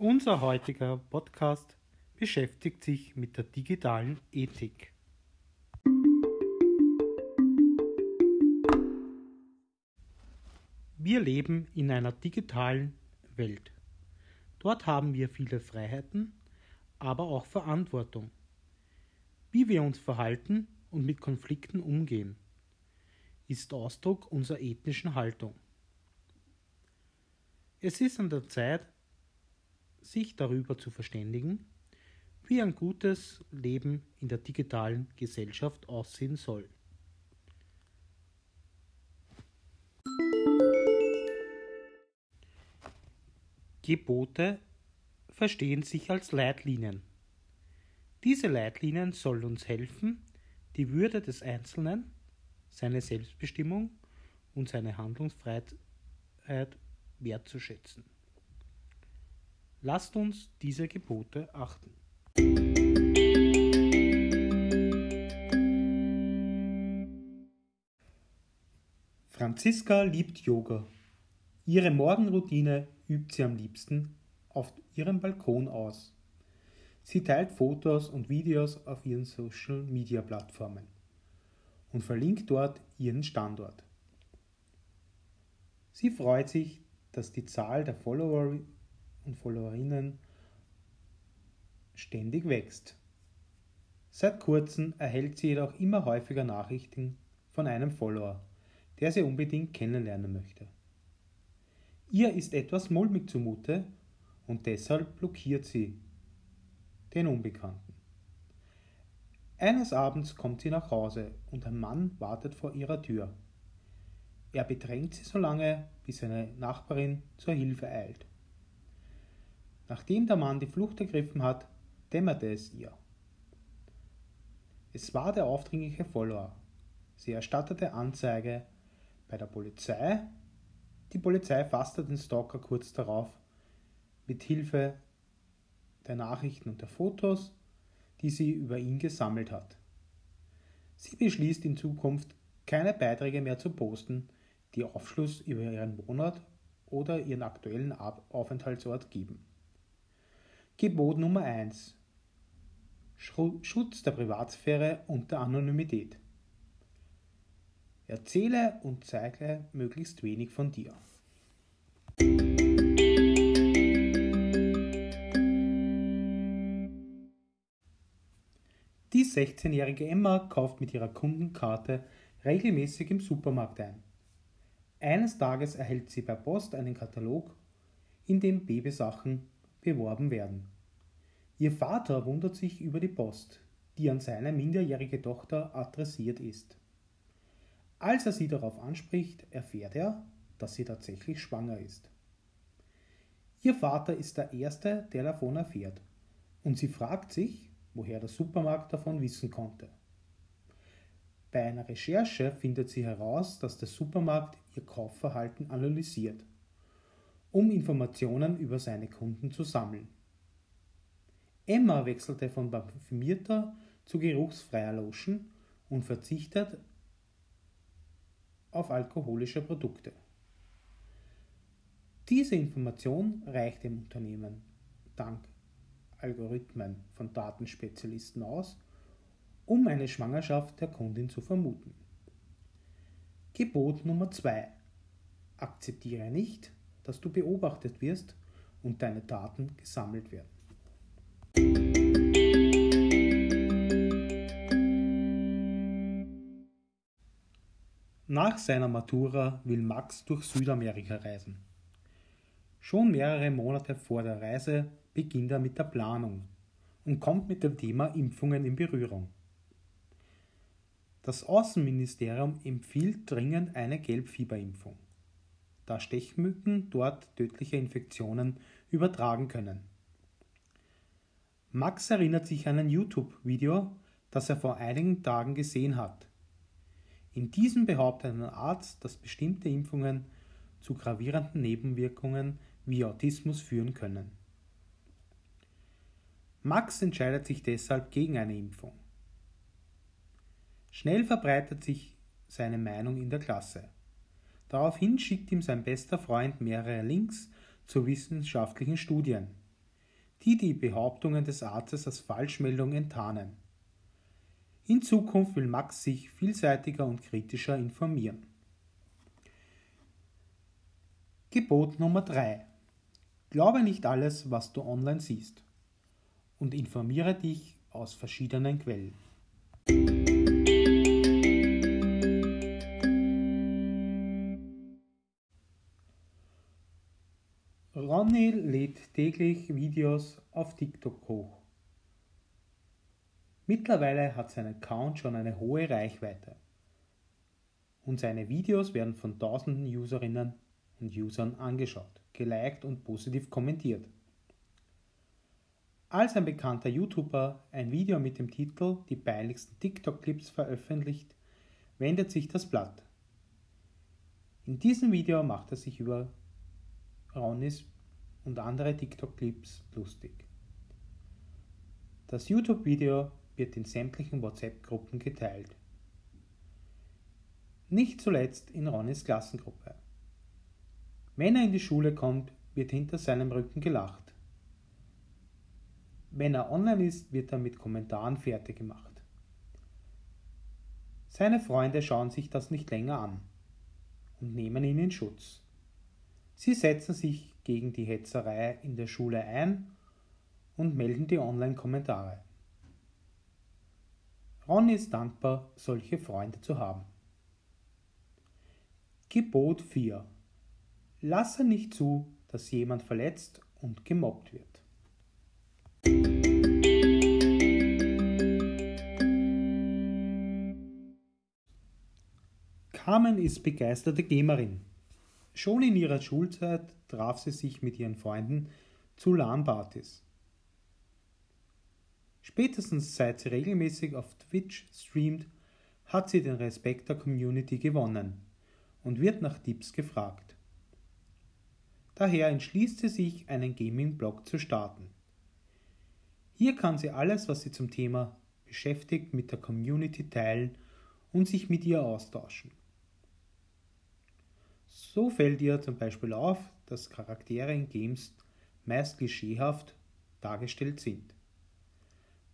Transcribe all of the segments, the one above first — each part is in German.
Unser heutiger Podcast beschäftigt sich mit der digitalen Ethik. Wir leben in einer digitalen Welt. Dort haben wir viele Freiheiten, aber auch Verantwortung. Wie wir uns verhalten und mit Konflikten umgehen, ist Ausdruck unserer ethnischen Haltung. Es ist an der Zeit, sich darüber zu verständigen, wie ein gutes Leben in der digitalen Gesellschaft aussehen soll. Gebote verstehen sich als Leitlinien. Diese Leitlinien sollen uns helfen, die Würde des Einzelnen, seine Selbstbestimmung und seine Handlungsfreiheit wertzuschätzen. Lasst uns diese Gebote achten. Franziska liebt Yoga. Ihre Morgenroutine übt sie am liebsten auf ihrem Balkon aus. Sie teilt Fotos und Videos auf ihren Social-Media-Plattformen und verlinkt dort ihren Standort. Sie freut sich, dass die Zahl der Follower und Followerinnen ständig wächst. Seit kurzem erhält sie jedoch immer häufiger Nachrichten von einem Follower, der sie unbedingt kennenlernen möchte. Ihr ist etwas mulmig zumute und deshalb blockiert sie den Unbekannten. Eines Abends kommt sie nach Hause und ein Mann wartet vor ihrer Tür. Er bedrängt sie so lange, bis seine Nachbarin zur Hilfe eilt. Nachdem der Mann die Flucht ergriffen hat, dämmerte es ihr. Es war der aufdringliche Follower. Sie erstattete Anzeige bei der Polizei. Die Polizei fasste den Stalker kurz darauf mit Hilfe der Nachrichten und der Fotos, die sie über ihn gesammelt hat. Sie beschließt in Zukunft keine Beiträge mehr zu posten, die Aufschluss über ihren Wohnort oder ihren aktuellen Aufenthaltsort geben. Gebot Nummer 1. Schutz der Privatsphäre und der Anonymität. Erzähle und zeige möglichst wenig von dir. Die 16-jährige Emma kauft mit ihrer Kundenkarte regelmäßig im Supermarkt ein. Eines Tages erhält sie per Post einen Katalog, in dem Babysachen beworben werden. Ihr Vater wundert sich über die Post, die an seine minderjährige Tochter adressiert ist. Als er sie darauf anspricht, erfährt er, dass sie tatsächlich schwanger ist. Ihr Vater ist der Erste, der davon erfährt, und sie fragt sich, woher der Supermarkt davon wissen konnte. Bei einer Recherche findet sie heraus, dass der Supermarkt ihr Kaufverhalten analysiert um Informationen über seine Kunden zu sammeln. Emma wechselte von parfümierter zu geruchsfreier Lotion und verzichtet auf alkoholische Produkte. Diese Information reicht dem Unternehmen dank Algorithmen von Datenspezialisten aus, um eine Schwangerschaft der Kundin zu vermuten. Gebot Nummer 2. Akzeptiere nicht, dass du beobachtet wirst und deine Daten gesammelt werden. Nach seiner Matura will Max durch Südamerika reisen. Schon mehrere Monate vor der Reise beginnt er mit der Planung und kommt mit dem Thema Impfungen in Berührung. Das Außenministerium empfiehlt dringend eine Gelbfieberimpfung da Stechmücken dort tödliche Infektionen übertragen können. Max erinnert sich an ein YouTube-Video, das er vor einigen Tagen gesehen hat. In diesem behauptet ein Arzt, dass bestimmte Impfungen zu gravierenden Nebenwirkungen wie Autismus führen können. Max entscheidet sich deshalb gegen eine Impfung. Schnell verbreitet sich seine Meinung in der Klasse. Daraufhin schickt ihm sein bester Freund mehrere Links zu wissenschaftlichen Studien, die die Behauptungen des Arztes als Falschmeldung enttarnen. In Zukunft will Max sich vielseitiger und kritischer informieren. Gebot Nummer 3. Glaube nicht alles, was du online siehst und informiere dich aus verschiedenen Quellen. Ronny lädt täglich Videos auf TikTok hoch. Mittlerweile hat sein Account schon eine hohe Reichweite und seine Videos werden von tausenden Userinnen und Usern angeschaut, geliked und positiv kommentiert. Als ein bekannter YouTuber ein Video mit dem Titel Die peinlichsten TikTok-Clips veröffentlicht, wendet sich das Blatt. In diesem Video macht er sich über Ronnys und andere TikTok-Clips lustig. Das YouTube-Video wird in sämtlichen WhatsApp-Gruppen geteilt. Nicht zuletzt in Ronnys Klassengruppe. Wenn er in die Schule kommt, wird hinter seinem Rücken gelacht. Wenn er online ist, wird er mit Kommentaren fertig gemacht. Seine Freunde schauen sich das nicht länger an und nehmen ihn in Schutz. Sie setzen sich gegen die Hetzerei in der Schule ein und melden die Online-Kommentare. Ronny ist dankbar, solche Freunde zu haben. Gebot 4. Lasse nicht zu, dass jemand verletzt und gemobbt wird. Carmen ist begeisterte Gamerin. Schon in ihrer Schulzeit traf sie sich mit ihren Freunden zu LAN-Partys. Spätestens seit sie regelmäßig auf Twitch streamt, hat sie den Respekt der Community gewonnen und wird nach Tipps gefragt. Daher entschließt sie sich, einen Gaming-Blog zu starten. Hier kann sie alles, was sie zum Thema beschäftigt, mit der Community teilen und sich mit ihr austauschen. So fällt ihr zum Beispiel auf, dass Charaktere in Games meist klischeehaft dargestellt sind.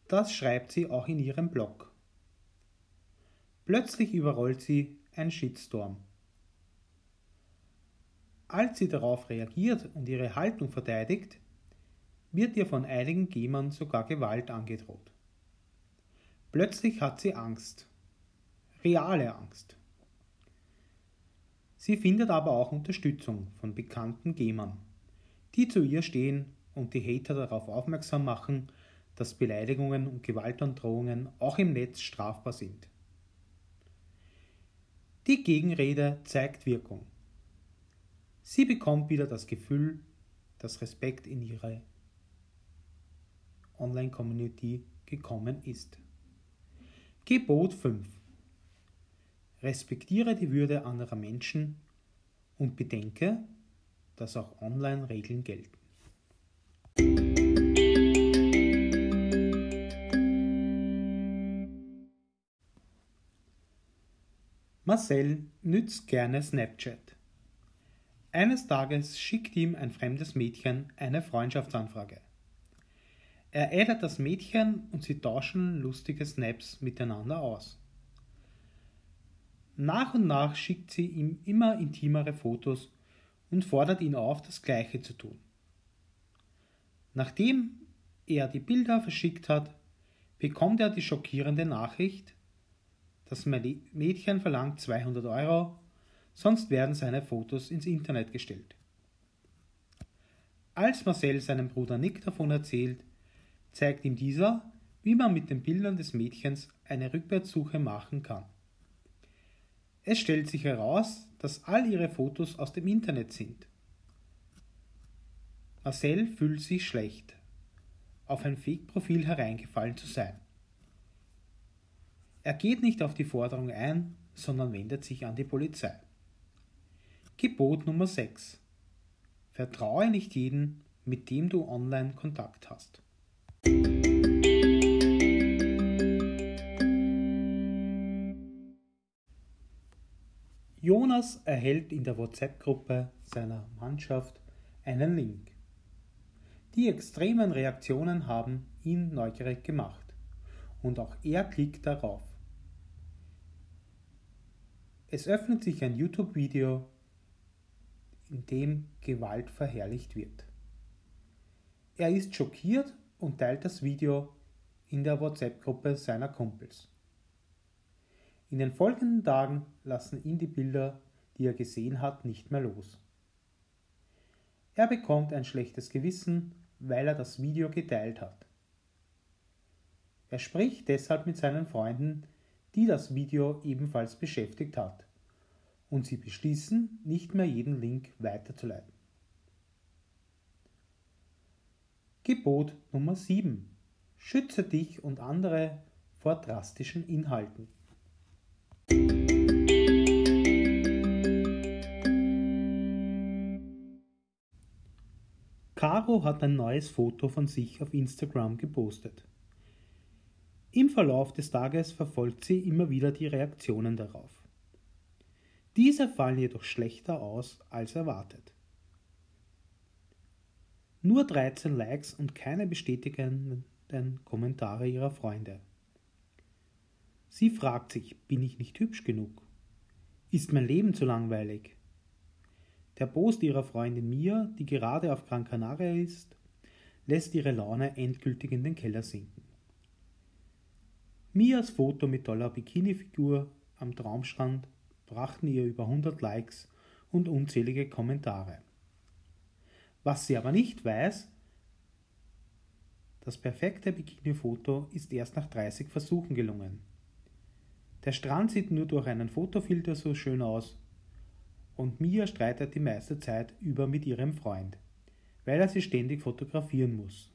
Das schreibt sie auch in ihrem Blog. Plötzlich überrollt sie ein Shitstorm. Als sie darauf reagiert und ihre Haltung verteidigt, wird ihr von einigen Gamern sogar Gewalt angedroht. Plötzlich hat sie Angst. Reale Angst. Sie findet aber auch Unterstützung von bekannten Gamern, die zu ihr stehen und die Hater darauf aufmerksam machen, dass Beleidigungen und Gewaltandrohungen auch im Netz strafbar sind. Die Gegenrede zeigt Wirkung. Sie bekommt wieder das Gefühl, dass Respekt in ihre Online-Community gekommen ist. Gebot 5 Respektiere die Würde anderer Menschen und bedenke, dass auch Online-Regeln gelten. Marcel nützt gerne Snapchat. Eines Tages schickt ihm ein fremdes Mädchen eine Freundschaftsanfrage. Er addet das Mädchen und sie tauschen lustige Snaps miteinander aus. Nach und nach schickt sie ihm immer intimere Fotos und fordert ihn auf, das gleiche zu tun. Nachdem er die Bilder verschickt hat, bekommt er die schockierende Nachricht, das Mädchen verlangt 200 Euro, sonst werden seine Fotos ins Internet gestellt. Als Marcel seinem Bruder Nick davon erzählt, zeigt ihm dieser, wie man mit den Bildern des Mädchens eine Rückwärtssuche machen kann. Es stellt sich heraus, dass all ihre Fotos aus dem Internet sind. Marcel fühlt sich schlecht, auf ein Fake-Profil hereingefallen zu sein. Er geht nicht auf die Forderung ein, sondern wendet sich an die Polizei. Gebot Nummer 6. Vertraue nicht jeden, mit dem du online Kontakt hast. Jonas erhält in der WhatsApp-Gruppe seiner Mannschaft einen Link. Die extremen Reaktionen haben ihn neugierig gemacht und auch er klickt darauf. Es öffnet sich ein YouTube-Video, in dem Gewalt verherrlicht wird. Er ist schockiert und teilt das Video in der WhatsApp-Gruppe seiner Kumpels. In den folgenden Tagen lassen ihn die Bilder, die er gesehen hat, nicht mehr los. Er bekommt ein schlechtes Gewissen, weil er das Video geteilt hat. Er spricht deshalb mit seinen Freunden, die das Video ebenfalls beschäftigt hat, und sie beschließen, nicht mehr jeden Link weiterzuleiten. Gebot Nummer 7. Schütze dich und andere vor drastischen Inhalten. Caro hat ein neues Foto von sich auf Instagram gepostet. Im Verlauf des Tages verfolgt sie immer wieder die Reaktionen darauf. Diese fallen jedoch schlechter aus als erwartet. Nur 13 Likes und keine bestätigenden Kommentare ihrer Freunde. Sie fragt sich, bin ich nicht hübsch genug? Ist mein Leben zu langweilig? Der Post ihrer Freundin Mia, die gerade auf Gran Canaria ist, lässt ihre Laune endgültig in den Keller sinken. Mias Foto mit toller Bikini-Figur am Traumstrand brachten ihr über 100 Likes und unzählige Kommentare. Was sie aber nicht weiß, das perfekte Bikini-Foto ist erst nach 30 Versuchen gelungen. Der Strand sieht nur durch einen Fotofilter so schön aus und Mia streitet die meiste Zeit über mit ihrem Freund, weil er sie ständig fotografieren muss.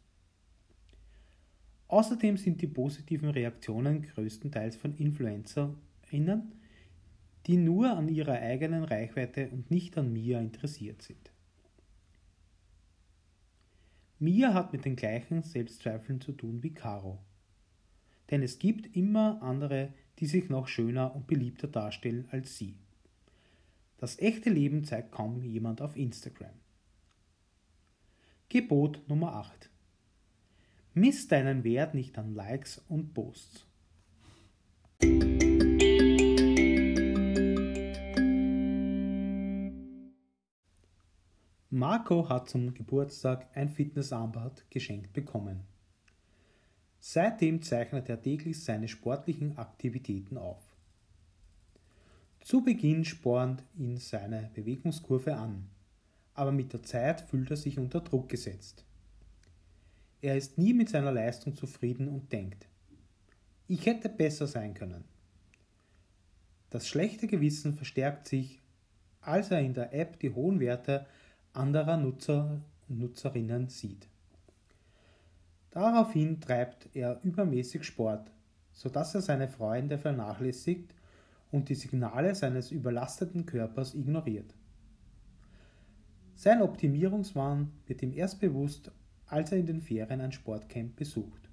Außerdem sind die positiven Reaktionen größtenteils von InfluencerInnen, die nur an ihrer eigenen Reichweite und nicht an Mia interessiert sind. Mia hat mit den gleichen Selbstzweifeln zu tun wie Caro. Denn es gibt immer andere, die sich noch schöner und beliebter darstellen als sie. Das echte Leben zeigt kaum jemand auf Instagram. Gebot Nummer 8. Miss deinen Wert nicht an Likes und Posts. Marco hat zum Geburtstag ein Fitnessarmband geschenkt bekommen. Seitdem zeichnet er täglich seine sportlichen Aktivitäten auf. Zu Beginn spornt ihn seine Bewegungskurve an, aber mit der Zeit fühlt er sich unter Druck gesetzt. Er ist nie mit seiner Leistung zufrieden und denkt, ich hätte besser sein können. Das schlechte Gewissen verstärkt sich, als er in der App die hohen Werte anderer Nutzer und Nutzerinnen sieht. Daraufhin treibt er übermäßig Sport, sodass er seine Freunde vernachlässigt und die Signale seines überlasteten Körpers ignoriert. Sein Optimierungswahn wird ihm erst bewusst, als er in den Ferien ein Sportcamp besucht.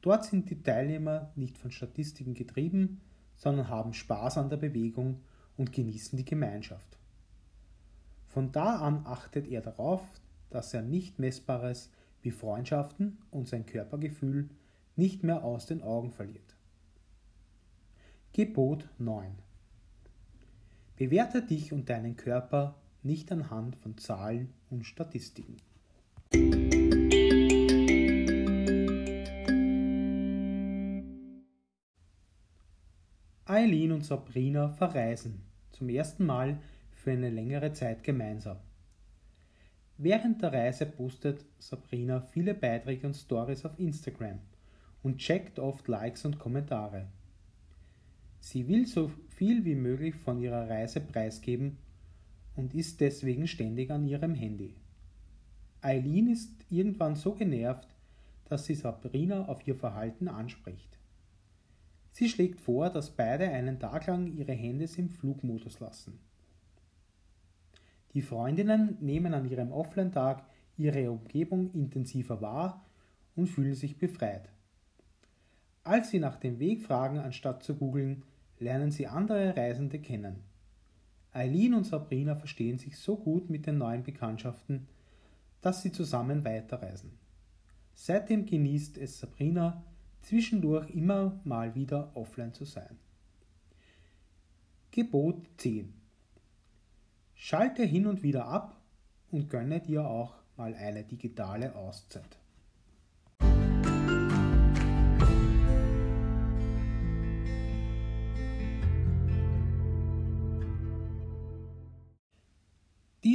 Dort sind die Teilnehmer nicht von Statistiken getrieben, sondern haben Spaß an der Bewegung und genießen die Gemeinschaft. Von da an achtet er darauf, dass er nicht Messbares wie Freundschaften und sein Körpergefühl nicht mehr aus den Augen verliert. Gebot 9. Bewerte dich und deinen Körper nicht anhand von Zahlen und Statistiken. Eileen und Sabrina verreisen zum ersten Mal für eine längere Zeit gemeinsam. Während der Reise postet Sabrina viele Beiträge und Stories auf Instagram und checkt oft Likes und Kommentare. Sie will so viel wie möglich von ihrer Reise preisgeben und ist deswegen ständig an ihrem Handy. Eileen ist irgendwann so genervt, dass sie Sabrina auf ihr Verhalten anspricht. Sie schlägt vor, dass beide einen Tag lang ihre Handys im Flugmodus lassen. Die Freundinnen nehmen an ihrem Offline-Tag ihre Umgebung intensiver wahr und fühlen sich befreit. Als sie nach dem Weg fragen, anstatt zu googeln, lernen sie andere Reisende kennen. Eileen und Sabrina verstehen sich so gut mit den neuen Bekanntschaften, dass sie zusammen weiterreisen. Seitdem genießt es Sabrina, zwischendurch immer mal wieder offline zu sein. Gebot 10. Schalte hin und wieder ab und gönne dir auch mal eine digitale Auszeit.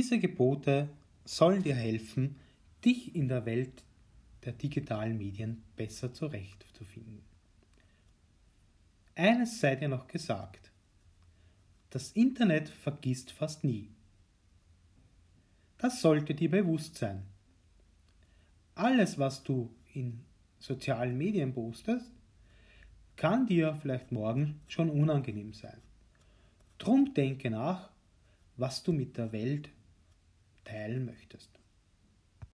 Diese Gebote sollen dir helfen, dich in der Welt der digitalen Medien besser zurechtzufinden. Eines sei dir noch gesagt. Das Internet vergisst fast nie. Das sollte dir bewusst sein. Alles, was du in sozialen Medien postest, kann dir vielleicht morgen schon unangenehm sein. Drum denke nach, was du mit der Welt teilen möchtest.